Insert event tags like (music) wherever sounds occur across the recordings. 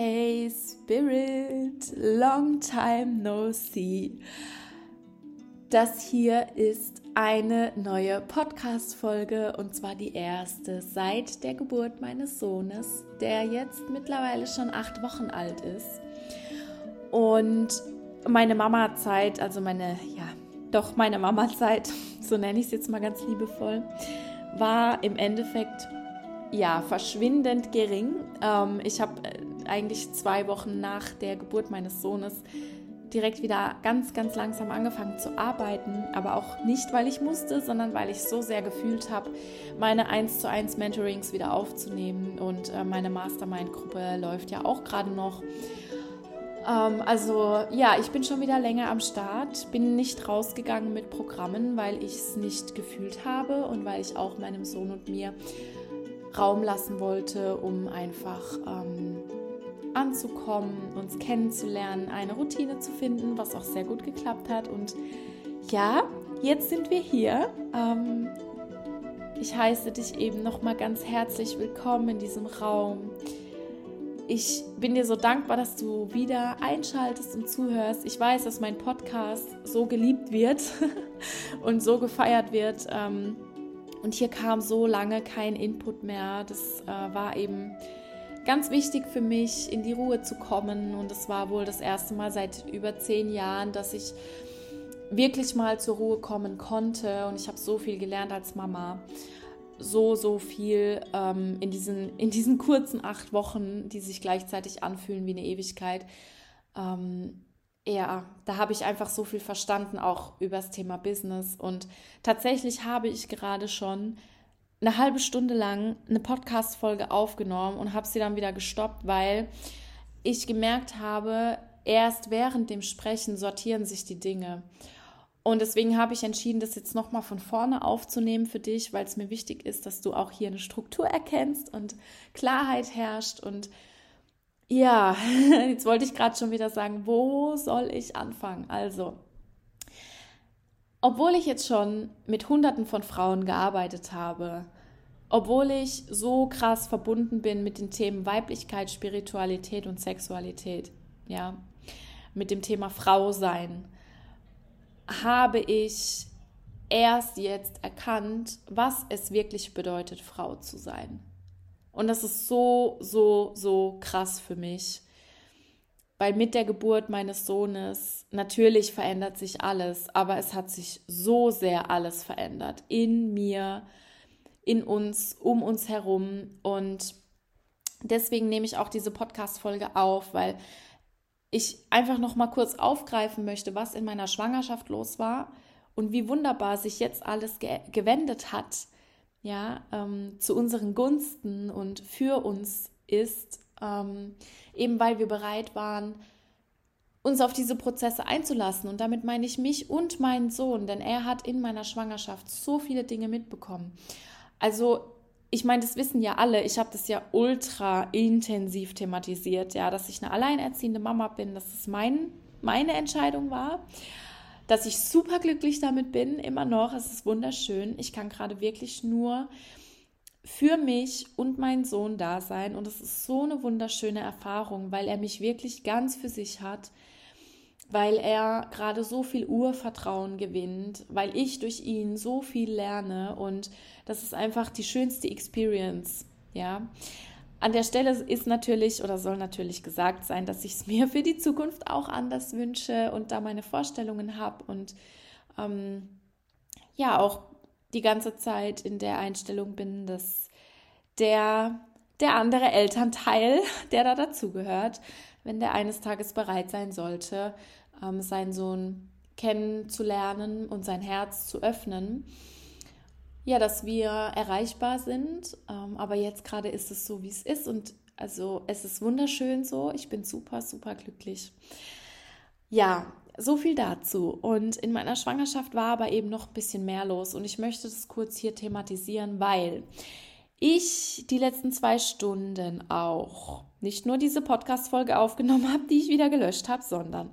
Hey Spirit, long time no see. Das hier ist eine neue Podcast-Folge und zwar die erste seit der Geburt meines Sohnes, der jetzt mittlerweile schon acht Wochen alt ist. Und meine Mama-Zeit, also meine, ja, doch meine Mama-Zeit, (laughs) so nenne ich es jetzt mal ganz liebevoll, war im Endeffekt ja verschwindend gering. Ähm, ich habe äh, eigentlich zwei Wochen nach der Geburt meines Sohnes direkt wieder ganz, ganz langsam angefangen zu arbeiten, aber auch nicht, weil ich musste, sondern weil ich so sehr gefühlt habe, meine 1 zu 1 Mentorings wieder aufzunehmen. Und äh, meine Mastermind-Gruppe läuft ja auch gerade noch. Ähm, also ja, ich bin schon wieder länger am Start, bin nicht rausgegangen mit Programmen, weil ich es nicht gefühlt habe und weil ich auch meinem Sohn und mir Raum lassen wollte, um einfach ähm, anzukommen, uns kennenzulernen, eine Routine zu finden, was auch sehr gut geklappt hat. Und ja, jetzt sind wir hier. Ähm, ich heiße dich eben nochmal ganz herzlich willkommen in diesem Raum. Ich bin dir so dankbar, dass du wieder einschaltest und zuhörst. Ich weiß, dass mein Podcast so geliebt wird (laughs) und so gefeiert wird. Ähm, und hier kam so lange kein Input mehr. Das äh, war eben ganz wichtig für mich, in die Ruhe zu kommen. Und es war wohl das erste Mal seit über zehn Jahren, dass ich wirklich mal zur Ruhe kommen konnte. Und ich habe so viel gelernt als Mama. So, so viel ähm, in, diesen, in diesen kurzen acht Wochen, die sich gleichzeitig anfühlen wie eine Ewigkeit. Ähm, ja, da habe ich einfach so viel verstanden, auch über das Thema Business. Und tatsächlich habe ich gerade schon eine halbe Stunde lang eine Podcast-Folge aufgenommen und habe sie dann wieder gestoppt, weil ich gemerkt habe, erst während dem Sprechen sortieren sich die Dinge. Und deswegen habe ich entschieden, das jetzt nochmal von vorne aufzunehmen für dich, weil es mir wichtig ist, dass du auch hier eine Struktur erkennst und Klarheit herrscht. Und ja, (laughs) jetzt wollte ich gerade schon wieder sagen, wo soll ich anfangen? Also, obwohl ich jetzt schon mit Hunderten von Frauen gearbeitet habe, obwohl ich so krass verbunden bin mit den Themen Weiblichkeit, Spiritualität und Sexualität, ja, mit dem Thema Frau sein, habe ich erst jetzt erkannt, was es wirklich bedeutet, Frau zu sein. Und das ist so, so, so krass für mich weil mit der Geburt meines Sohnes natürlich verändert sich alles, aber es hat sich so sehr alles verändert in mir, in uns, um uns herum und deswegen nehme ich auch diese Podcast Folge auf, weil ich einfach noch mal kurz aufgreifen möchte, was in meiner Schwangerschaft los war und wie wunderbar sich jetzt alles ge gewendet hat, ja, ähm, zu unseren Gunsten und für uns ist ähm, eben weil wir bereit waren, uns auf diese Prozesse einzulassen. Und damit meine ich mich und meinen Sohn, denn er hat in meiner Schwangerschaft so viele Dinge mitbekommen. Also ich meine, das wissen ja alle. Ich habe das ja ultra intensiv thematisiert, ja, dass ich eine alleinerziehende Mama bin, dass es mein, meine Entscheidung war, dass ich super glücklich damit bin, immer noch. Es ist wunderschön. Ich kann gerade wirklich nur für mich und meinen Sohn da sein. Und es ist so eine wunderschöne Erfahrung, weil er mich wirklich ganz für sich hat, weil er gerade so viel Urvertrauen gewinnt, weil ich durch ihn so viel lerne und das ist einfach die schönste Experience, ja. An der Stelle ist natürlich oder soll natürlich gesagt sein, dass ich es mir für die Zukunft auch anders wünsche und da meine Vorstellungen habe und ähm, ja auch die ganze Zeit in der Einstellung bin, dass der, der andere Elternteil, (laughs) der da dazugehört, wenn der eines Tages bereit sein sollte, ähm, seinen Sohn kennenzulernen und sein Herz zu öffnen, ja, dass wir erreichbar sind. Ähm, aber jetzt gerade ist es so, wie es ist. Und also es ist wunderschön so. Ich bin super, super glücklich. Ja, so viel dazu. Und in meiner Schwangerschaft war aber eben noch ein bisschen mehr los. Und ich möchte das kurz hier thematisieren, weil ich die letzten zwei Stunden auch nicht nur diese Podcast-Folge aufgenommen habe, die ich wieder gelöscht habe, sondern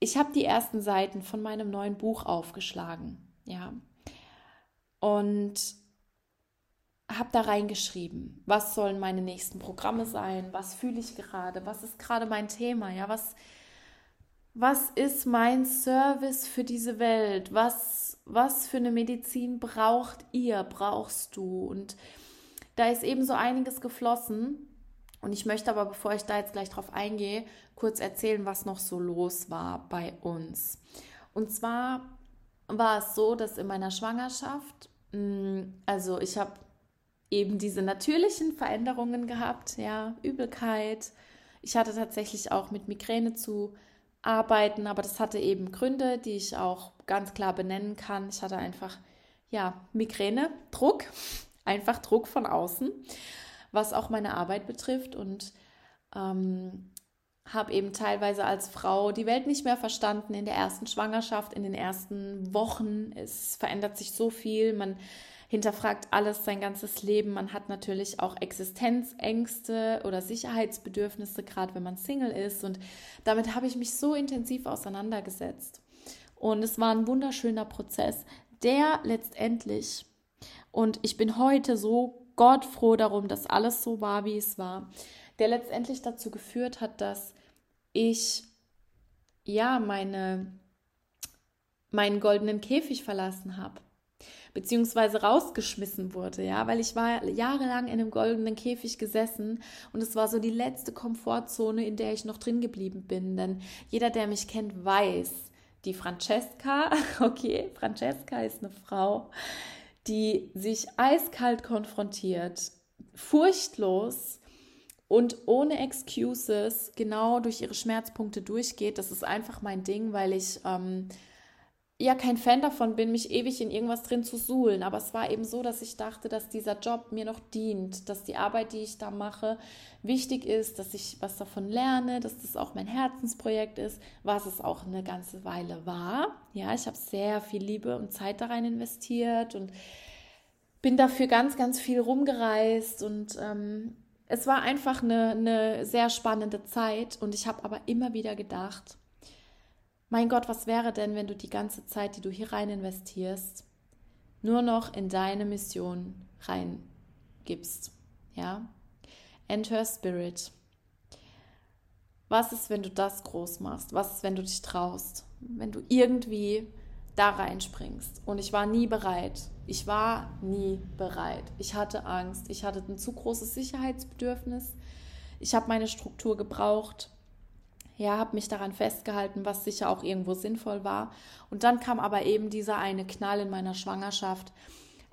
ich habe die ersten Seiten von meinem neuen Buch aufgeschlagen. Ja. Und habe da reingeschrieben, was sollen meine nächsten Programme sein, was fühle ich gerade, was ist gerade mein Thema, ja, was, was ist mein Service für diese Welt, was, was für eine Medizin braucht ihr, brauchst du und da ist eben so einiges geflossen und ich möchte aber, bevor ich da jetzt gleich drauf eingehe, kurz erzählen, was noch so los war bei uns. Und zwar war es so, dass in meiner Schwangerschaft, mm, also ich habe eben diese natürlichen Veränderungen gehabt, ja, Übelkeit. Ich hatte tatsächlich auch mit Migräne zu arbeiten, aber das hatte eben Gründe, die ich auch ganz klar benennen kann. Ich hatte einfach, ja, Migräne, Druck, einfach Druck von außen, was auch meine Arbeit betrifft und ähm, habe eben teilweise als Frau die Welt nicht mehr verstanden in der ersten Schwangerschaft, in den ersten Wochen. Es verändert sich so viel, man hinterfragt alles sein ganzes Leben. Man hat natürlich auch Existenzängste oder Sicherheitsbedürfnisse, gerade wenn man Single ist. Und damit habe ich mich so intensiv auseinandergesetzt. Und es war ein wunderschöner Prozess, der letztendlich, und ich bin heute so Gott froh darum, dass alles so war, wie es war, der letztendlich dazu geführt hat, dass ich ja meine meinen goldenen Käfig verlassen habe beziehungsweise rausgeschmissen wurde, ja, weil ich war jahrelang in einem goldenen Käfig gesessen und es war so die letzte Komfortzone, in der ich noch drin geblieben bin, denn jeder, der mich kennt, weiß, die Francesca, (laughs) okay, Francesca ist eine Frau, die sich eiskalt konfrontiert, furchtlos und ohne Excuses genau durch ihre Schmerzpunkte durchgeht. Das ist einfach mein Ding, weil ich ähm, ja kein Fan davon bin, mich ewig in irgendwas drin zu suhlen. Aber es war eben so, dass ich dachte, dass dieser Job mir noch dient, dass die Arbeit, die ich da mache, wichtig ist, dass ich was davon lerne, dass das auch mein Herzensprojekt ist, was es auch eine ganze Weile war. Ja, ich habe sehr viel Liebe und Zeit da rein investiert und bin dafür ganz, ganz viel rumgereist und ähm, es war einfach eine, eine sehr spannende Zeit und ich habe aber immer wieder gedacht, mein Gott, was wäre denn, wenn du die ganze Zeit, die du hier rein investierst, nur noch in deine Mission reingibst? Ja? Enter Spirit. Was ist, wenn du das groß machst? Was ist, wenn du dich traust? Wenn du irgendwie da reinspringst? Und ich war nie bereit. Ich war nie bereit. Ich hatte Angst. Ich hatte ein zu großes Sicherheitsbedürfnis. Ich habe meine Struktur gebraucht ja, habe mich daran festgehalten, was sicher auch irgendwo sinnvoll war. Und dann kam aber eben dieser eine Knall in meiner Schwangerschaft,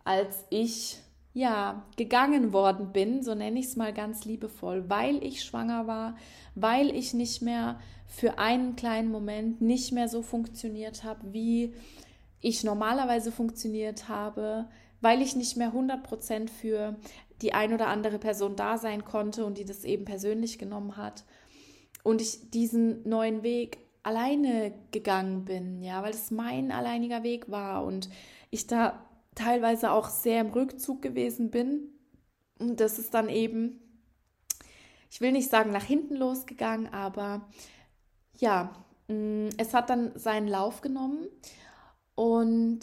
als ich ja gegangen worden bin, so nenne ich es mal ganz liebevoll, weil ich schwanger war, weil ich nicht mehr für einen kleinen Moment nicht mehr so funktioniert habe, wie ich normalerweise funktioniert habe, weil ich nicht mehr 100% für die ein oder andere Person da sein konnte und die das eben persönlich genommen hat und ich diesen neuen Weg alleine gegangen bin, ja, weil es mein alleiniger Weg war und ich da teilweise auch sehr im Rückzug gewesen bin. Und das ist dann eben, ich will nicht sagen nach hinten losgegangen, aber ja, mm, es hat dann seinen Lauf genommen und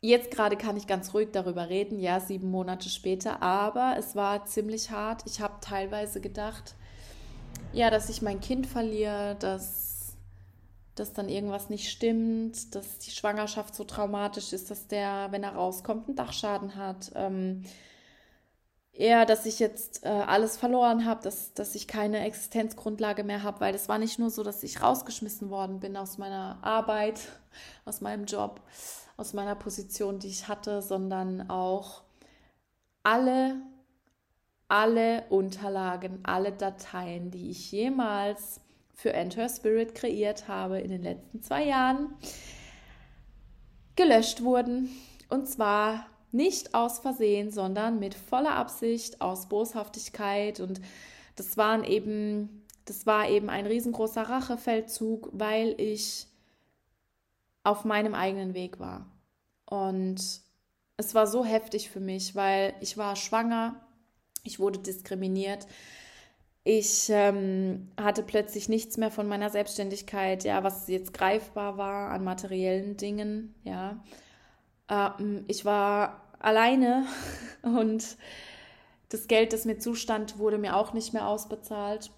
jetzt gerade kann ich ganz ruhig darüber reden, ja, sieben Monate später, aber es war ziemlich hart. Ich habe teilweise gedacht, ja, dass ich mein Kind verliere, dass, dass dann irgendwas nicht stimmt, dass die Schwangerschaft so traumatisch ist, dass der, wenn er rauskommt, einen Dachschaden hat. Ähm, eher, dass ich jetzt äh, alles verloren habe, dass, dass ich keine Existenzgrundlage mehr habe, weil es war nicht nur so, dass ich rausgeschmissen worden bin aus meiner Arbeit, (laughs) aus meinem Job, aus meiner Position, die ich hatte, sondern auch alle alle Unterlagen, alle Dateien, die ich jemals für Enter Spirit kreiert habe in den letzten zwei Jahren, gelöscht wurden. Und zwar nicht aus Versehen, sondern mit voller Absicht, aus Boshaftigkeit. Und das waren eben, das war eben ein riesengroßer Rachefeldzug, weil ich auf meinem eigenen Weg war. Und es war so heftig für mich, weil ich war schwanger ich wurde diskriminiert. Ich ähm, hatte plötzlich nichts mehr von meiner Selbstständigkeit, ja, was jetzt greifbar war an materiellen Dingen, ja. Ähm, ich war alleine (laughs) und das Geld, das mir zustand, wurde mir auch nicht mehr ausbezahlt.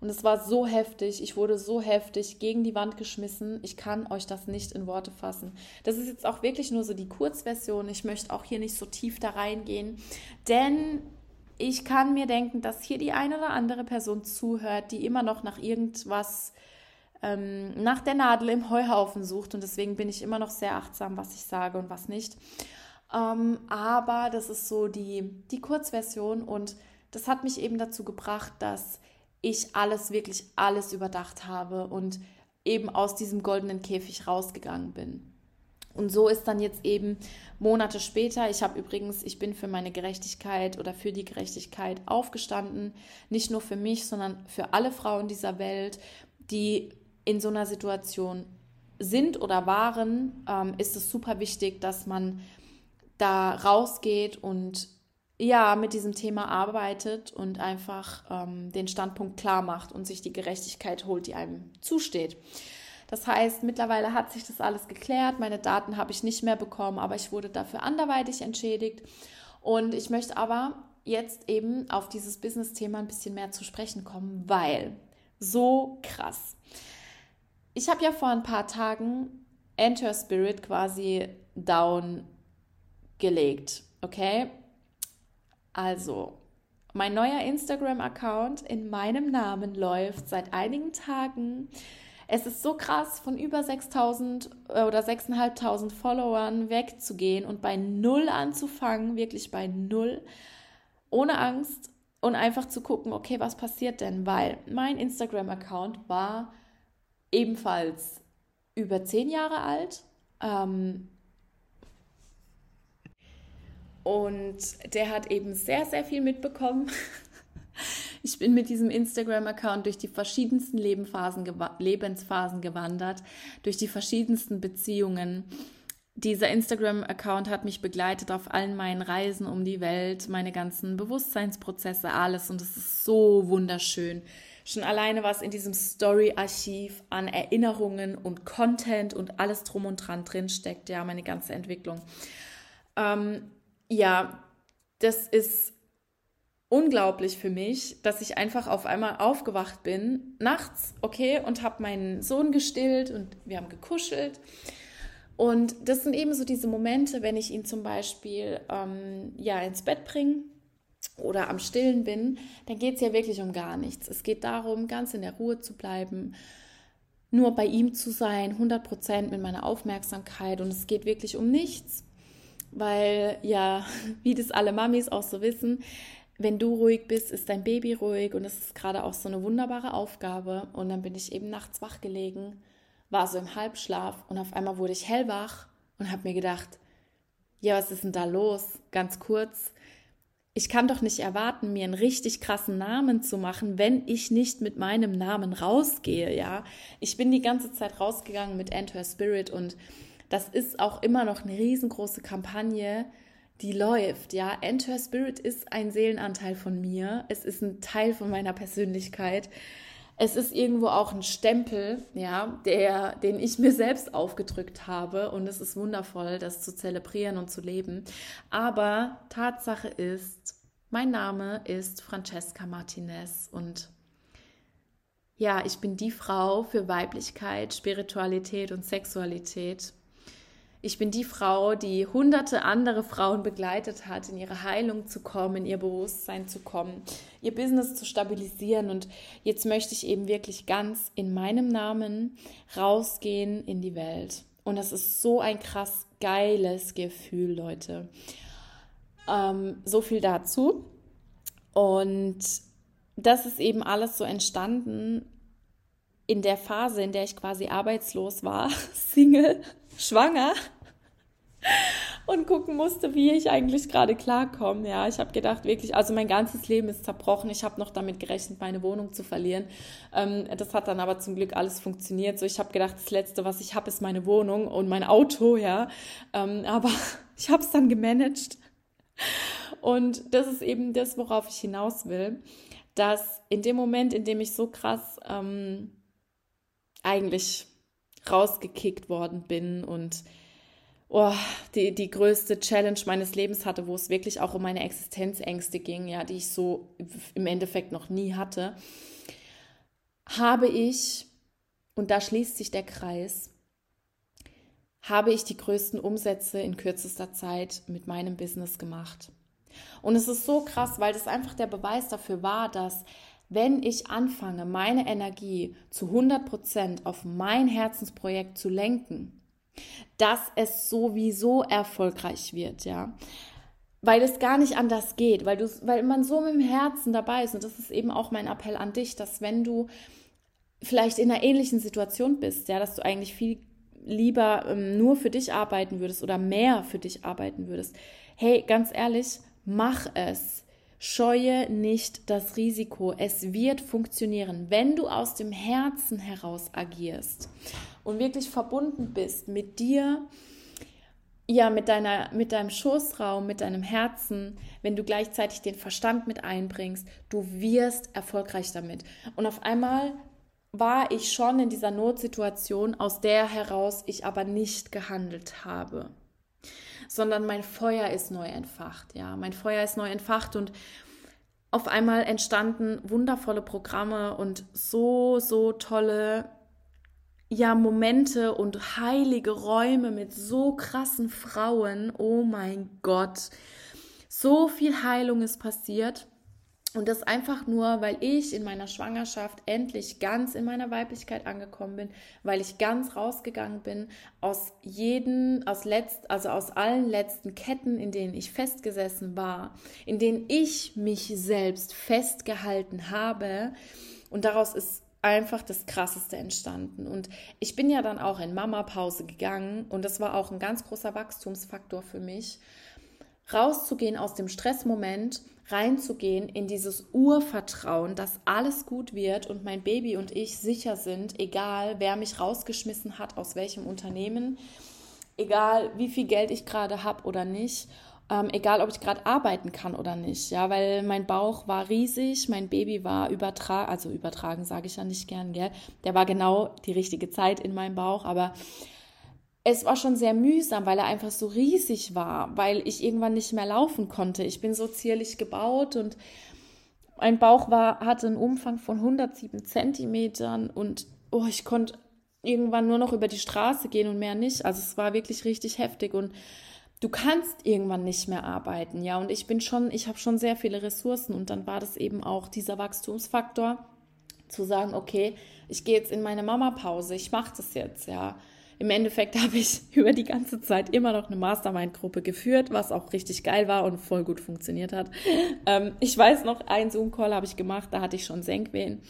Und es war so heftig, ich wurde so heftig gegen die Wand geschmissen. Ich kann euch das nicht in Worte fassen. Das ist jetzt auch wirklich nur so die Kurzversion. Ich möchte auch hier nicht so tief da reingehen, denn ich kann mir denken, dass hier die eine oder andere Person zuhört, die immer noch nach irgendwas, ähm, nach der Nadel im Heuhaufen sucht. Und deswegen bin ich immer noch sehr achtsam, was ich sage und was nicht. Ähm, aber das ist so die, die Kurzversion und das hat mich eben dazu gebracht, dass ich alles, wirklich alles überdacht habe und eben aus diesem goldenen Käfig rausgegangen bin. Und so ist dann jetzt eben Monate später, ich habe übrigens, ich bin für meine Gerechtigkeit oder für die Gerechtigkeit aufgestanden, nicht nur für mich, sondern für alle Frauen dieser Welt, die in so einer Situation sind oder waren, ähm, ist es super wichtig, dass man da rausgeht und ja, mit diesem Thema arbeitet und einfach ähm, den Standpunkt klar macht und sich die Gerechtigkeit holt, die einem zusteht. Das heißt, mittlerweile hat sich das alles geklärt. Meine Daten habe ich nicht mehr bekommen, aber ich wurde dafür anderweitig entschädigt. Und ich möchte aber jetzt eben auf dieses Business-Thema ein bisschen mehr zu sprechen kommen, weil so krass. Ich habe ja vor ein paar Tagen Enter Spirit quasi down gelegt. Okay? Also, mein neuer Instagram-Account in meinem Namen läuft seit einigen Tagen. Es ist so krass, von über 6000 äh, oder 6500 Followern wegzugehen und bei Null anzufangen, wirklich bei Null, ohne Angst und einfach zu gucken, okay, was passiert denn? Weil mein Instagram-Account war ebenfalls über zehn Jahre alt. Ähm, und der hat eben sehr, sehr viel mitbekommen. (laughs) Ich bin mit diesem Instagram-Account durch die verschiedensten Lebensphasen, Lebensphasen gewandert, durch die verschiedensten Beziehungen. Dieser Instagram-Account hat mich begleitet auf allen meinen Reisen um die Welt, meine ganzen Bewusstseinsprozesse, alles. Und es ist so wunderschön. Schon alleine, was in diesem Story-Archiv an Erinnerungen und Content und alles drum und dran drin steckt, ja, meine ganze Entwicklung. Ähm, ja, das ist unglaublich für mich, dass ich einfach auf einmal aufgewacht bin, nachts, okay, und habe meinen Sohn gestillt und wir haben gekuschelt. Und das sind eben so diese Momente, wenn ich ihn zum Beispiel ähm, ja ins Bett bringe oder am Stillen bin, dann geht es ja wirklich um gar nichts. Es geht darum, ganz in der Ruhe zu bleiben, nur bei ihm zu sein, 100 Prozent mit meiner Aufmerksamkeit und es geht wirklich um nichts weil ja, (laughs) wie das alle Mamis auch so wissen, wenn du ruhig bist, ist dein Baby ruhig und es ist gerade auch so eine wunderbare Aufgabe. Und dann bin ich eben nachts wach gelegen, war so im Halbschlaf und auf einmal wurde ich hellwach und habe mir gedacht, ja, was ist denn da los? Ganz kurz, ich kann doch nicht erwarten, mir einen richtig krassen Namen zu machen, wenn ich nicht mit meinem Namen rausgehe, ja. Ich bin die ganze Zeit rausgegangen mit Enter Spirit und das ist auch immer noch eine riesengroße Kampagne, die läuft. Ja, Enter Spirit ist ein Seelenanteil von mir. Es ist ein Teil von meiner Persönlichkeit. Es ist irgendwo auch ein Stempel, ja, der, den ich mir selbst aufgedrückt habe. Und es ist wundervoll, das zu zelebrieren und zu leben. Aber Tatsache ist, mein Name ist Francesca Martinez und ja, ich bin die Frau für Weiblichkeit, Spiritualität und Sexualität. Ich bin die Frau, die hunderte andere Frauen begleitet hat, in ihre Heilung zu kommen, in ihr Bewusstsein zu kommen, ihr Business zu stabilisieren. Und jetzt möchte ich eben wirklich ganz in meinem Namen rausgehen in die Welt. Und das ist so ein krass geiles Gefühl, Leute. Ähm, so viel dazu. Und das ist eben alles so entstanden in der Phase, in der ich quasi arbeitslos war, (laughs) Single schwanger und gucken musste, wie ich eigentlich gerade klarkomme. Ja, ich habe gedacht, wirklich, also mein ganzes Leben ist zerbrochen. Ich habe noch damit gerechnet, meine Wohnung zu verlieren. Ähm, das hat dann aber zum Glück alles funktioniert. So, ich habe gedacht, das Letzte, was ich habe, ist meine Wohnung und mein Auto, ja. Ähm, aber (laughs) ich habe es dann gemanagt. Und das ist eben das, worauf ich hinaus will, dass in dem Moment, in dem ich so krass ähm, eigentlich rausgekickt worden bin und oh, die, die größte Challenge meines Lebens hatte, wo es wirklich auch um meine Existenzängste ging, ja, die ich so im Endeffekt noch nie hatte, habe ich, und da schließt sich der Kreis, habe ich die größten Umsätze in kürzester Zeit mit meinem Business gemacht. Und es ist so krass, weil das einfach der Beweis dafür war, dass wenn ich anfange, meine Energie zu 100% auf mein Herzensprojekt zu lenken, dass es sowieso erfolgreich wird, ja. Weil es gar nicht anders geht, weil, du, weil man so mit dem Herzen dabei ist. Und das ist eben auch mein Appell an dich, dass wenn du vielleicht in einer ähnlichen Situation bist, ja, dass du eigentlich viel lieber ähm, nur für dich arbeiten würdest oder mehr für dich arbeiten würdest. Hey, ganz ehrlich, mach es. Scheue nicht das Risiko. Es wird funktionieren, wenn du aus dem Herzen heraus agierst und wirklich verbunden bist mit dir, ja, mit, deiner, mit deinem Schoßraum, mit deinem Herzen, wenn du gleichzeitig den Verstand mit einbringst, du wirst erfolgreich damit. Und auf einmal war ich schon in dieser Notsituation, aus der heraus ich aber nicht gehandelt habe sondern mein Feuer ist neu entfacht. Ja, mein Feuer ist neu entfacht und auf einmal entstanden wundervolle Programme und so, so tolle ja, Momente und heilige Räume mit so krassen Frauen. Oh mein Gott. So viel Heilung ist passiert. Und das einfach nur, weil ich in meiner Schwangerschaft endlich ganz in meiner Weiblichkeit angekommen bin, weil ich ganz rausgegangen bin aus jeden, aus letzt, also aus allen letzten Ketten, in denen ich festgesessen war, in denen ich mich selbst festgehalten habe. Und daraus ist einfach das Krasseste entstanden. Und ich bin ja dann auch in Mama-Pause gegangen und das war auch ein ganz großer Wachstumsfaktor für mich, rauszugehen aus dem Stressmoment reinzugehen in dieses Urvertrauen, dass alles gut wird und mein Baby und ich sicher sind, egal wer mich rausgeschmissen hat, aus welchem Unternehmen, egal wie viel Geld ich gerade habe oder nicht. Ähm, egal, ob ich gerade arbeiten kann oder nicht, ja, weil mein Bauch war riesig, mein Baby war übertragen, also übertragen sage ich ja nicht gern, gell, der war genau die richtige Zeit in meinem Bauch, aber es war schon sehr mühsam, weil er einfach so riesig war, weil ich irgendwann nicht mehr laufen konnte. Ich bin so zierlich gebaut und mein Bauch war, hatte einen Umfang von 107 Zentimetern und oh, ich konnte irgendwann nur noch über die Straße gehen und mehr nicht. Also es war wirklich richtig heftig und du kannst irgendwann nicht mehr arbeiten, ja. Und ich bin schon, ich habe schon sehr viele Ressourcen und dann war das eben auch dieser Wachstumsfaktor, zu sagen, okay, ich gehe jetzt in meine Mama-Pause, ich mache das jetzt, ja. Im Endeffekt (laughs) habe ich über die ganze Zeit immer noch eine Mastermind-Gruppe geführt, was auch richtig geil war und voll gut funktioniert hat. Ähm, ich weiß noch, einen Zoom-Call habe ich gemacht, da hatte ich schon Senkwehen.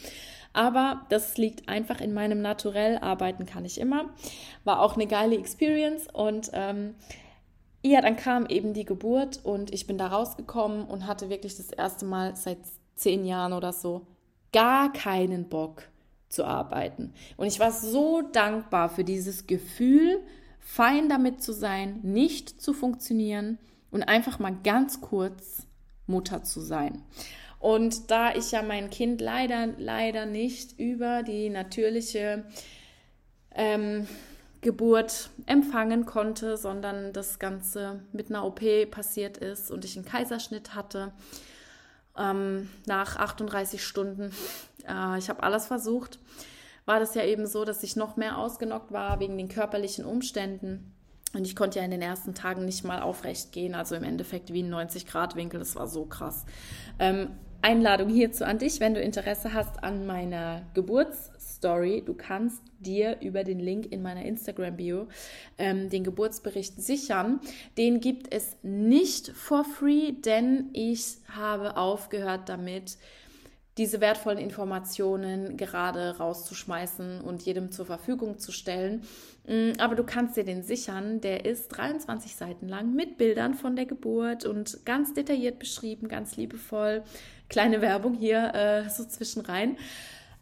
Aber das liegt einfach in meinem Naturell. Arbeiten kann ich immer. War auch eine geile Experience und ähm, ja, dann kam eben die Geburt und ich bin da rausgekommen und hatte wirklich das erste Mal seit zehn Jahren oder so gar keinen Bock zu arbeiten. Und ich war so dankbar für dieses Gefühl, fein damit zu sein, nicht zu funktionieren und einfach mal ganz kurz Mutter zu sein. Und da ich ja mein Kind leider, leider nicht über die natürliche ähm, Geburt empfangen konnte, sondern das Ganze mit einer OP passiert ist und ich einen Kaiserschnitt hatte, ähm, nach 38 Stunden. Äh, ich habe alles versucht. War das ja eben so, dass ich noch mehr ausgenockt war wegen den körperlichen Umständen. Und ich konnte ja in den ersten Tagen nicht mal aufrecht gehen, also im Endeffekt wie ein 90-Grad-Winkel. Das war so krass. Ähm, Einladung hierzu an dich, wenn du Interesse hast an meiner Geburtsstory. Du kannst dir über den Link in meiner Instagram-Bio ähm, den Geburtsbericht sichern. Den gibt es nicht for free, denn ich habe aufgehört damit, diese wertvollen Informationen gerade rauszuschmeißen und jedem zur Verfügung zu stellen. Mm, aber du kannst dir den sichern. Der ist 23 Seiten lang mit Bildern von der Geburt und ganz detailliert beschrieben, ganz liebevoll. Kleine Werbung hier äh, so zwischenrein.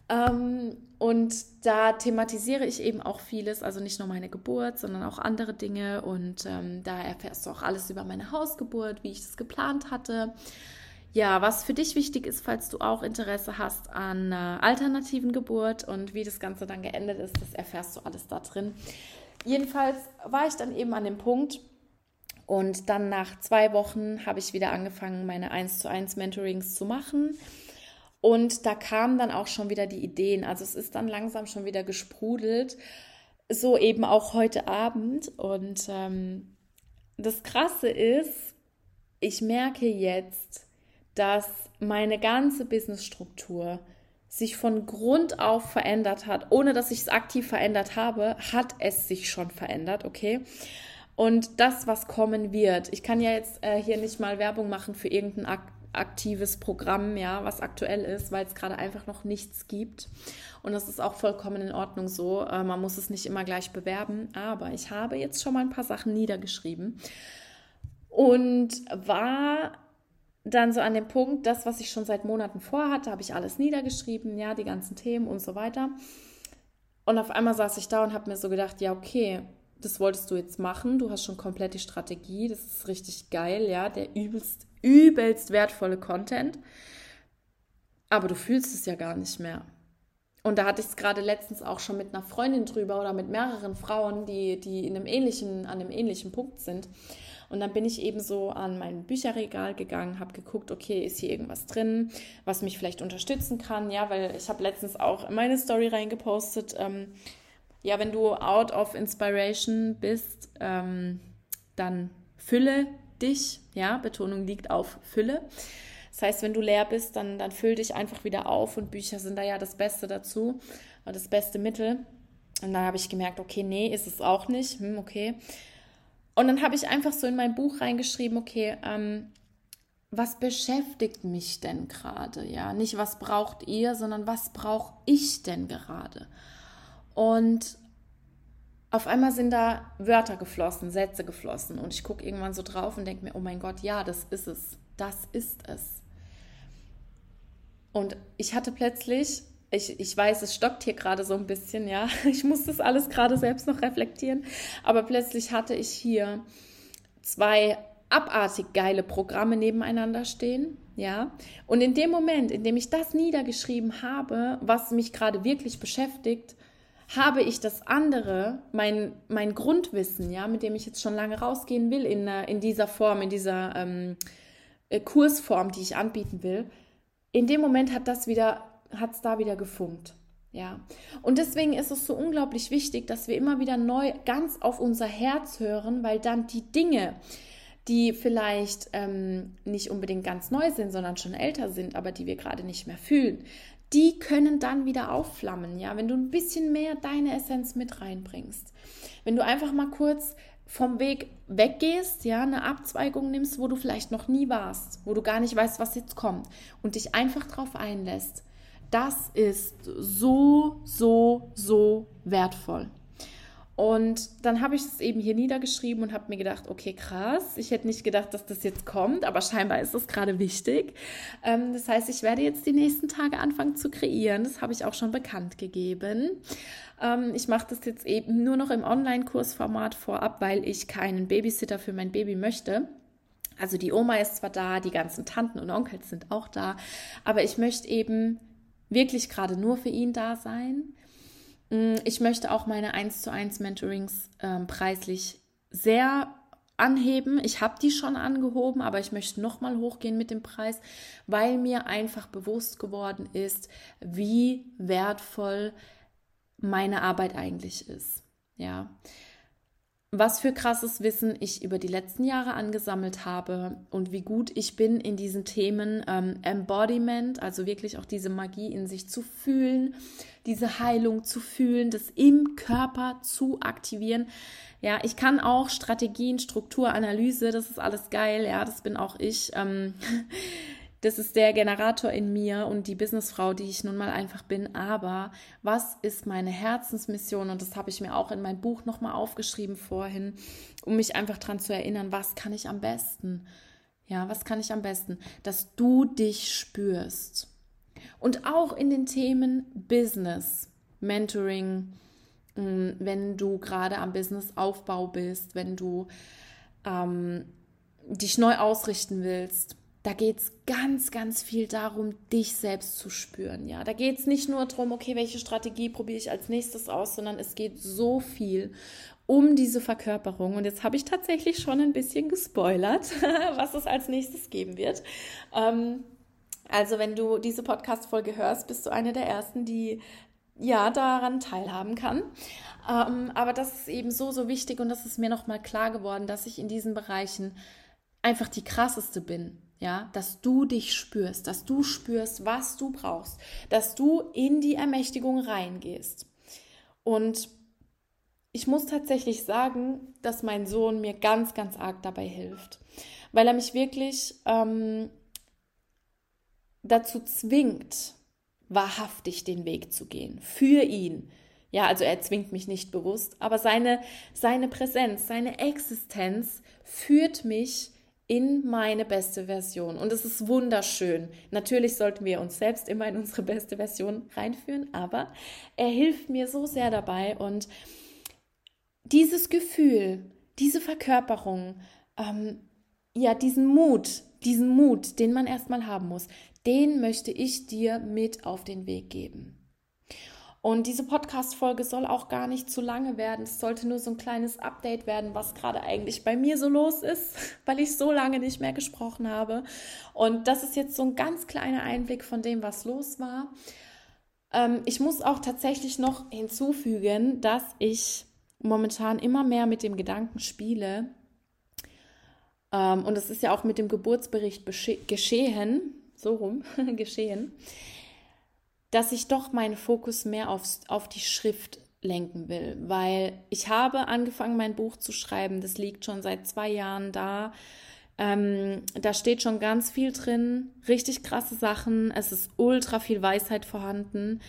Ähm, und da thematisiere ich eben auch vieles, also nicht nur meine Geburt, sondern auch andere Dinge. Und ähm, da erfährst du auch alles über meine Hausgeburt, wie ich das geplant hatte. Ja, was für dich wichtig ist, falls du auch Interesse hast an äh, alternativen Geburt und wie das Ganze dann geendet ist, das erfährst du alles da drin. jedenfalls war ich dann eben an dem Punkt, und dann nach zwei Wochen habe ich wieder angefangen, meine 1 zu 1 Mentorings zu machen. Und da kamen dann auch schon wieder die Ideen. Also es ist dann langsam schon wieder gesprudelt. So eben auch heute Abend. Und ähm, das Krasse ist, ich merke jetzt, dass meine ganze Businessstruktur sich von Grund auf verändert hat, ohne dass ich es aktiv verändert habe, hat es sich schon verändert, okay? Und das, was kommen wird, ich kann ja jetzt äh, hier nicht mal Werbung machen für irgendein ak aktives Programm, ja, was aktuell ist, weil es gerade einfach noch nichts gibt. Und das ist auch vollkommen in Ordnung so. Äh, man muss es nicht immer gleich bewerben. Aber ich habe jetzt schon mal ein paar Sachen niedergeschrieben und war dann so an dem Punkt, das, was ich schon seit Monaten vorhatte, habe ich alles niedergeschrieben, ja, die ganzen Themen und so weiter. Und auf einmal saß ich da und habe mir so gedacht, ja, okay, das wolltest du jetzt machen, du hast schon komplett die Strategie, das ist richtig geil, ja, der übelst, übelst wertvolle Content, aber du fühlst es ja gar nicht mehr. Und da hatte ich es gerade letztens auch schon mit einer Freundin drüber oder mit mehreren Frauen, die, die in einem ähnlichen, an einem ähnlichen Punkt sind. Und dann bin ich eben so an mein Bücherregal gegangen, habe geguckt, okay, ist hier irgendwas drin, was mich vielleicht unterstützen kann, ja, weil ich habe letztens auch in meine Story reingepostet, ähm, ja, wenn du out of inspiration bist, ähm, dann fülle dich, ja, Betonung liegt auf Fülle. Das heißt, wenn du leer bist, dann, dann füll dich einfach wieder auf und Bücher sind da ja das Beste dazu, das beste Mittel. Und dann habe ich gemerkt, okay, nee, ist es auch nicht, hm, okay. Und dann habe ich einfach so in mein Buch reingeschrieben, okay, ähm, was beschäftigt mich denn gerade? Ja, nicht was braucht ihr, sondern was brauche ich denn gerade? Und auf einmal sind da Wörter geflossen, Sätze geflossen. Und ich gucke irgendwann so drauf und denke mir, oh mein Gott, ja, das ist es. Das ist es. Und ich hatte plötzlich, ich, ich weiß, es stockt hier gerade so ein bisschen, ja. (laughs) Ich muss das alles gerade selbst noch reflektieren. Aber plötzlich hatte ich hier zwei abartig geile Programme nebeneinander stehen, ja. Und in dem Moment, in dem ich das niedergeschrieben habe, was mich gerade wirklich beschäftigt, habe ich das andere, mein, mein Grundwissen, ja, mit dem ich jetzt schon lange rausgehen will, in, in dieser Form, in dieser ähm, äh, Kursform, die ich anbieten will, in dem Moment hat das wieder, hat es da wieder gefunkt. Ja, und deswegen ist es so unglaublich wichtig, dass wir immer wieder neu ganz auf unser Herz hören, weil dann die Dinge, die vielleicht ähm, nicht unbedingt ganz neu sind, sondern schon älter sind, aber die wir gerade nicht mehr fühlen, die können dann wieder aufflammen, ja, wenn du ein bisschen mehr deine Essenz mit reinbringst. Wenn du einfach mal kurz vom Weg weggehst, ja, eine Abzweigung nimmst, wo du vielleicht noch nie warst, wo du gar nicht weißt, was jetzt kommt und dich einfach drauf einlässt. Das ist so, so, so wertvoll. Und dann habe ich es eben hier niedergeschrieben und habe mir gedacht, okay, krass, ich hätte nicht gedacht, dass das jetzt kommt, aber scheinbar ist das gerade wichtig. Ähm, das heißt, ich werde jetzt die nächsten Tage anfangen zu kreieren. Das habe ich auch schon bekannt gegeben. Ähm, ich mache das jetzt eben nur noch im Online-Kursformat vorab, weil ich keinen Babysitter für mein Baby möchte. Also die Oma ist zwar da, die ganzen Tanten und Onkels sind auch da, aber ich möchte eben wirklich gerade nur für ihn da sein Mm, ich möchte auch meine 1 zu 1 Mentorings ähm, preislich sehr anheben. Ich habe die schon angehoben, aber ich möchte nochmal hochgehen mit dem Preis, weil mir einfach bewusst geworden ist, wie wertvoll meine Arbeit eigentlich ist. Ja was für krasses Wissen ich über die letzten Jahre angesammelt habe und wie gut ich bin in diesen Themen ähm, Embodiment, also wirklich auch diese Magie in sich zu fühlen, diese Heilung zu fühlen, das im Körper zu aktivieren. Ja, ich kann auch Strategien, Strukturanalyse, das ist alles geil, ja, das bin auch ich. Ähm, das ist der Generator in mir und die Businessfrau, die ich nun mal einfach bin. Aber was ist meine Herzensmission? Und das habe ich mir auch in mein Buch nochmal aufgeschrieben vorhin, um mich einfach daran zu erinnern, was kann ich am besten? Ja, was kann ich am besten? Dass du dich spürst. Und auch in den Themen Business, Mentoring, mm, wenn du gerade am Businessaufbau bist, wenn du ähm, dich neu ausrichten willst, da geht es ganz, ganz viel darum, dich selbst zu spüren. Ja, da geht es nicht nur darum, okay, welche Strategie probiere ich als nächstes aus, sondern es geht so viel um diese Verkörperung. Und jetzt habe ich tatsächlich schon ein bisschen gespoilert, (laughs) was es als nächstes geben wird. Ähm, also wenn du diese Podcast-Folge hörst, bist du eine der Ersten, die ja daran teilhaben kann. Ähm, aber das ist eben so, so wichtig und das ist mir nochmal klar geworden, dass ich in diesen Bereichen einfach die krasseste bin. Ja, dass du dich spürst, dass du spürst, was du brauchst, dass du in die Ermächtigung reingehst. Und ich muss tatsächlich sagen, dass mein Sohn mir ganz, ganz arg dabei hilft, weil er mich wirklich ähm, dazu zwingt, wahrhaftig den Weg zu gehen, für ihn. Ja, also er zwingt mich nicht bewusst, aber seine, seine Präsenz, seine Existenz führt mich in meine beste Version. Und es ist wunderschön. Natürlich sollten wir uns selbst immer in unsere beste Version reinführen, aber er hilft mir so sehr dabei. Und dieses Gefühl, diese Verkörperung, ähm, ja, diesen Mut, diesen Mut, den man erstmal haben muss, den möchte ich dir mit auf den Weg geben. Und diese Podcast-Folge soll auch gar nicht zu lange werden. Es sollte nur so ein kleines Update werden, was gerade eigentlich bei mir so los ist, (laughs) weil ich so lange nicht mehr gesprochen habe. Und das ist jetzt so ein ganz kleiner Einblick von dem, was los war. Ähm, ich muss auch tatsächlich noch hinzufügen, dass ich momentan immer mehr mit dem Gedanken spiele, ähm, und es ist ja auch mit dem Geburtsbericht geschehen, so rum, (laughs) geschehen, dass ich doch meinen Fokus mehr aufs, auf die Schrift lenken will, weil ich habe angefangen, mein Buch zu schreiben. Das liegt schon seit zwei Jahren da. Ähm, da steht schon ganz viel drin, richtig krasse Sachen. Es ist ultra viel Weisheit vorhanden.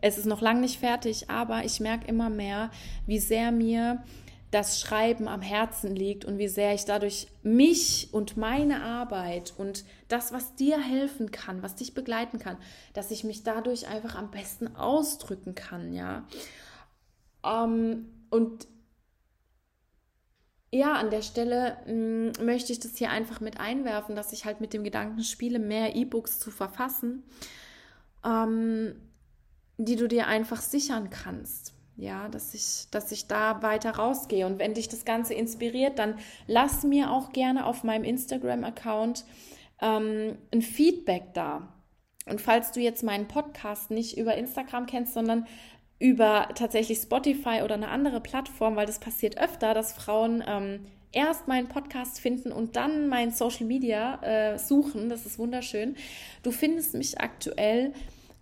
Es ist noch lange nicht fertig, aber ich merke immer mehr, wie sehr mir das Schreiben am Herzen liegt und wie sehr ich dadurch mich und meine Arbeit und das, was dir helfen kann, was dich begleiten kann, dass ich mich dadurch einfach am besten ausdrücken kann, ja. Ähm, und ja, an der Stelle mh, mm, möchte ich das hier einfach mit einwerfen, dass ich halt mit dem Gedanken spiele, mehr E-Books zu verfassen, ähm, die du dir einfach sichern kannst ja, dass ich, dass ich da weiter rausgehe. Und wenn dich das Ganze inspiriert, dann lass mir auch gerne auf meinem Instagram-Account ähm, ein Feedback da. Und falls du jetzt meinen Podcast nicht über Instagram kennst, sondern über tatsächlich Spotify oder eine andere Plattform, weil das passiert öfter, dass Frauen ähm, erst meinen Podcast finden und dann mein Social Media äh, suchen. Das ist wunderschön. Du findest mich aktuell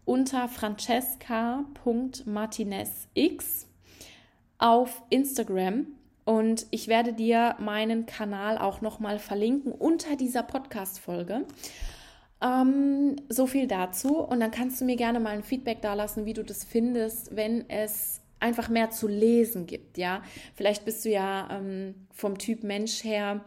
unter francesca.martinezx auf Instagram. Und ich werde dir meinen Kanal auch nochmal verlinken unter dieser Podcast-Folge. Ähm, so viel dazu. Und dann kannst du mir gerne mal ein Feedback dalassen, wie du das findest, wenn es einfach mehr zu lesen gibt. Ja, vielleicht bist du ja ähm, vom Typ Mensch her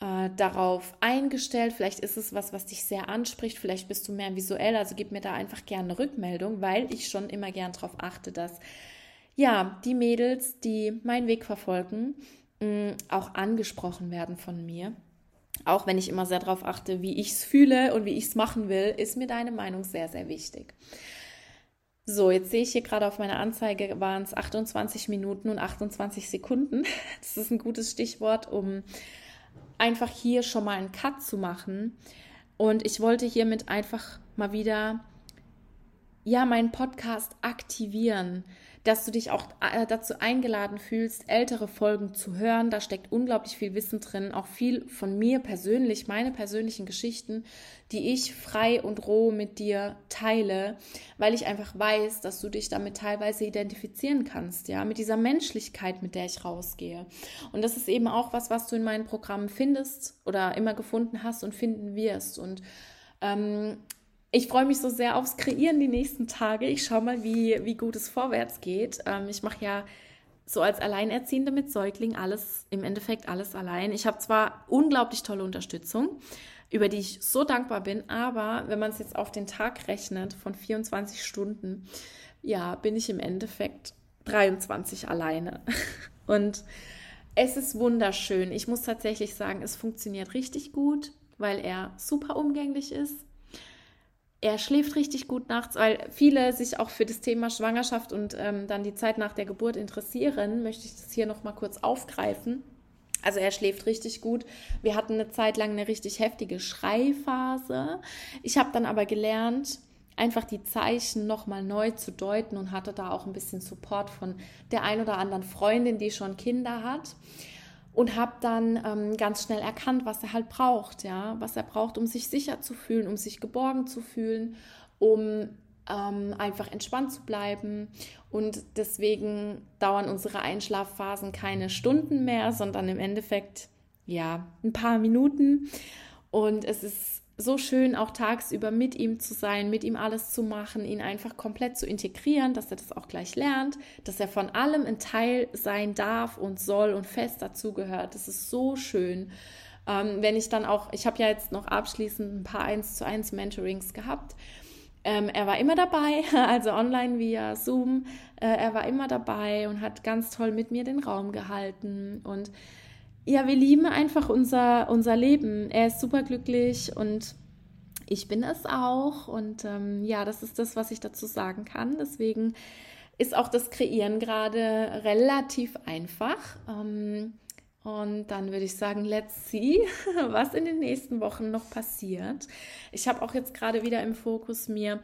äh, darauf eingestellt. Vielleicht ist es was, was dich sehr anspricht. Vielleicht bist du mehr visuell. Also gib mir da einfach gerne eine Rückmeldung, weil ich schon immer gern darauf achte, dass ja die Mädels, die meinen Weg verfolgen, mh, auch angesprochen werden von mir. Auch wenn ich immer sehr darauf achte, wie ich es fühle und wie ich es machen will, ist mir deine Meinung sehr, sehr wichtig. So, jetzt sehe ich hier gerade auf meiner Anzeige, waren es 28 Minuten und 28 Sekunden. (laughs) Das ist ein gutes Stichwort, um einfach hier schon mal einen Cut zu machen. Und ich wollte hiermit einfach mal wieder, ja, meinen Podcast aktivieren dass du dich auch äh, dazu eingeladen fühlst, ältere Folgen zu hören. Da steckt unglaublich viel Wissen drin, auch viel von mir persönlich, meine persönlichen Geschichten, die ich frei und roh mit dir teile, weil ich einfach weiß, dass du dich damit teilweise identifizieren kannst, ja, mit dieser Menschlichkeit, mit der ich rausgehe. Und das ist eben auch was, was du in meinen Programmen findest oder immer gefunden hast und finden wirst. Und ähm, ich freue mich so sehr aufs Kreieren die nächsten Tage. Ich schaue mal, wie, wie gut es vorwärts geht. Ähm, ich mache ja so als Alleinerziehende mit Säugling alles, im Endeffekt alles allein. Ich habe zwar unglaublich tolle Unterstützung, über die ich so dankbar bin, aber wenn man es jetzt auf den Tag rechnet von 24 Stunden, ja, bin ich im Endeffekt 23 alleine. (laughs) Und es ist wunderschön. Ich muss tatsächlich sagen, es funktioniert richtig gut, weil er super umgänglich ist er schläft richtig gut nachts, weil viele sich auch für das Thema Schwangerschaft und ähm, dann die Zeit nach der Geburt interessieren, möchte ich das hier nochmal kurz aufgreifen. Also er schläft richtig gut. Wir hatten eine Zeit lang eine richtig heftige Schreiphase. Ich habe dann aber gelernt, einfach die Zeichen nochmal neu zu deuten und hatte da auch ein bisschen Support von der ein oder anderen Freundin, die schon Kinder hat. Und habe dann ähm, ganz schnell erkannt, was er halt braucht, ja, was er braucht, um sich sicher zu fühlen, um sich geborgen zu fühlen, um ähm, einfach entspannt zu bleiben. Und deswegen dauern unsere Einschlafphasen keine Stunden mehr, sondern im Endeffekt ja ein paar Minuten. Und es ist so schön, auch tagsüber mit ihm zu sein, mit ihm alles zu machen, ihn einfach komplett zu integrieren, dass er das auch gleich lernt, dass er von allem ein Teil sein darf und soll und fest dazugehört. Das ist so schön. Ähm, wenn ich dann auch, ich habe ja jetzt noch abschließend ein paar 1 zu 1 Mentorings gehabt ähm, er war immer dabei, (laughs) also online via Zoom. Äh, er war immer dabei und hat ganz toll mit mir den Raum gehalten. Und ja, wir lieben einfach unser, unser Leben. Er ist superglücklich und ich bin es auch. Und ähm, ja, das ist das, was ich dazu sagen kann. Deswegen ist auch das Kreieren gerade relativ einfach. Ähm, und dann würde ich sagen, let's see, (laughs) was in den nächsten Wochen noch passiert. Ich habe auch jetzt gerade wieder im Fokus, mir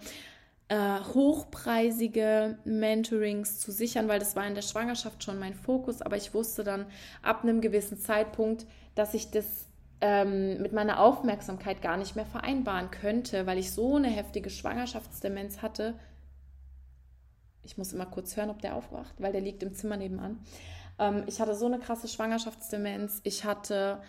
äh, hochpreisige Mentorings zu sichern, weil das war in der Schwangerschaft schon mein Fokus. Aber ich wusste dann ab einem gewissen Zeitpunkt, dass ich das ähm, mit meiner Aufmerksamkeit gar nicht mehr vereinbaren könnte, weil ich so eine heftige Schwangerschaftsdemenz hatte. Ich muss immer kurz hören, ob der aufwacht, weil der liegt im Zimmer nebenan. Ähm, ich hatte so eine krasse Schwangerschaftsdemenz. Ich hatte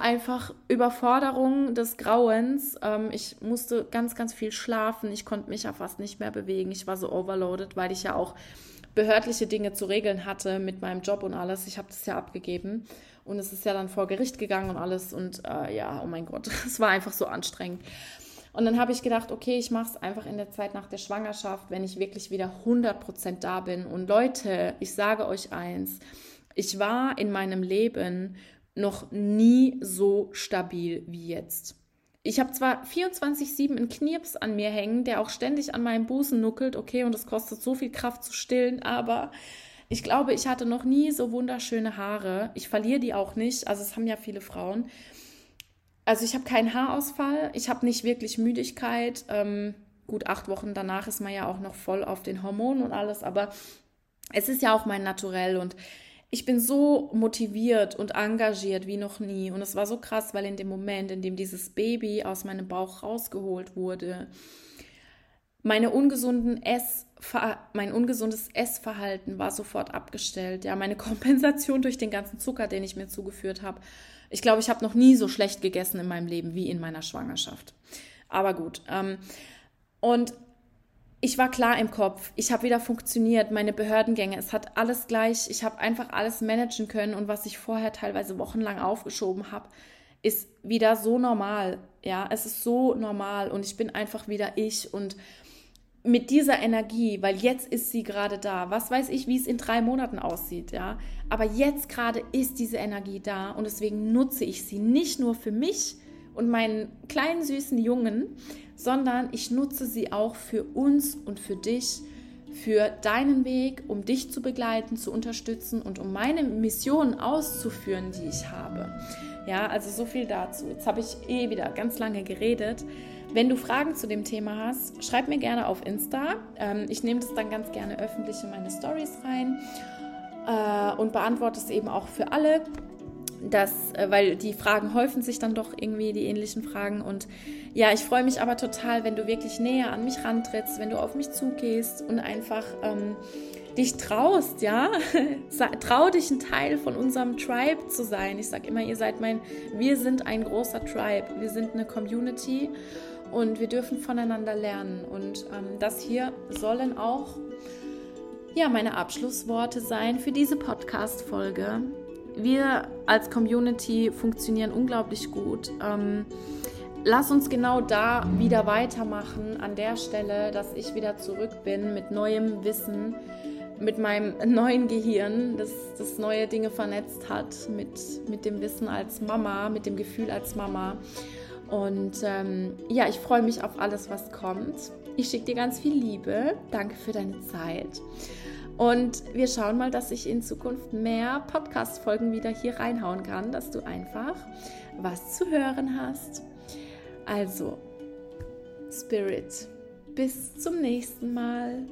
einfach Überforderung des Grauens. Ähm, ich musste ganz, ganz viel schlafen. Ich konnte mich ja fast nicht mehr bewegen. Ich war so overloaded, weil ich ja auch behördliche Dinge zu regeln hatte mit meinem Job und alles. Ich habe das ja abgegeben und es ist ja dann vor Gericht gegangen und alles und äh, ja, oh mein Gott, (laughs) es war einfach so anstrengend. Und dann habe ich gedacht, okay, ich mache es einfach in der Zeit nach der Schwangerschaft, wenn ich wirklich wieder 100% da bin. Und Leute, ich sage euch eins, ich war in meinem Leben noch nie so stabil wie jetzt. Ich habe zwar 24-7 einen Knirps an mir hängen, der auch ständig an meinem Busen nuckelt, okay, und es kostet so viel Kraft zu stillen, aber ich glaube, ich hatte noch nie so wunderschöne Haare. Ich verliere die auch nicht, also es haben ja viele Frauen. Also ich habe keinen Haarausfall, ich habe nicht wirklich Müdigkeit. Ähm, gut, acht Wochen danach ist man ja auch noch voll auf den Hormonen und alles, aber es ist ja auch mein Naturell und ich bin so motiviert und engagiert wie noch nie. Und es war so krass, weil in dem Moment, in dem dieses Baby aus meinem Bauch rausgeholt wurde, meine ungesunden Ess, mein ungesundes Essverhalten war sofort abgestellt. Ja, meine (laughs) Kompensation durch den ganzen Zucker, den ich mir zugeführt habe, ich glaube, ich habe noch nie so schlecht gegessen in meinem Leben wie in meiner Schwangerschaft. Aber gut. Ähm, und ich war klar im Kopf. Ich habe wieder funktioniert, meine Behördengänge. Es hat alles gleich. Ich habe einfach alles managen können. Und was ich vorher teilweise wochenlang aufgeschoben habe, ist wieder so normal. Ja, es ist so normal. Und ich bin einfach wieder ich. Und mit dieser Energie, weil jetzt ist sie gerade da. Was weiß ich, wie es in drei Monaten aussieht, ja. Aber jetzt gerade ist diese Energie da und deswegen nutze ich sie nicht nur für mich und meinen kleinen süßen Jungen, sondern ich nutze sie auch für uns und für dich, für deinen Weg, um dich zu begleiten, zu unterstützen und um meine Mission auszuführen, die ich habe. Ja, also so viel dazu. Jetzt habe ich eh wieder ganz lange geredet. Wenn du Fragen zu dem Thema hast, schreib mir gerne auf Insta. Ähm, ich nehme das dann ganz gerne öffentlich in meine Stories rein äh, und beantworte es eben auch für alle. Das, äh, weil die Fragen häufen sich dann doch irgendwie, die ähnlichen Fragen. Und ja, ich freue mich aber total, wenn du wirklich näher an mich rantrittst, wenn du auf mich zugehst und einfach ähm, dich traust, ja. (laughs) Trau dich, ein Teil von unserem Tribe zu sein. Ich sage immer, ihr seid mein, wir sind ein großer Tribe, wir sind eine Community und wir dürfen voneinander lernen. Und ähm, das hier sollen auch ja, meine Abschlussworte sein für diese Podcast-Folge. Wir als Community funktionieren unglaublich gut. Ähm, lass uns genau da wieder weitermachen, an der Stelle, dass ich wieder zurück bin mit neuem Wissen, mit meinem (laughs) neuen Gehirn, das, das neue Dinge vernetzt hat, mit, mit dem Wissen als Mama, mit dem Gefühl als Mama. Und ähm, ja, ich freue mich auf alles, was kommt. Ich schicke dir ganz viel Liebe. Danke für deine Zeit. Und wir schauen mal, dass ich in Zukunft mehr Podcast-Folgen wieder hier reinhauen kann, dass du einfach was zu hören hast. Also, Spirit, bis zum nächsten Mal.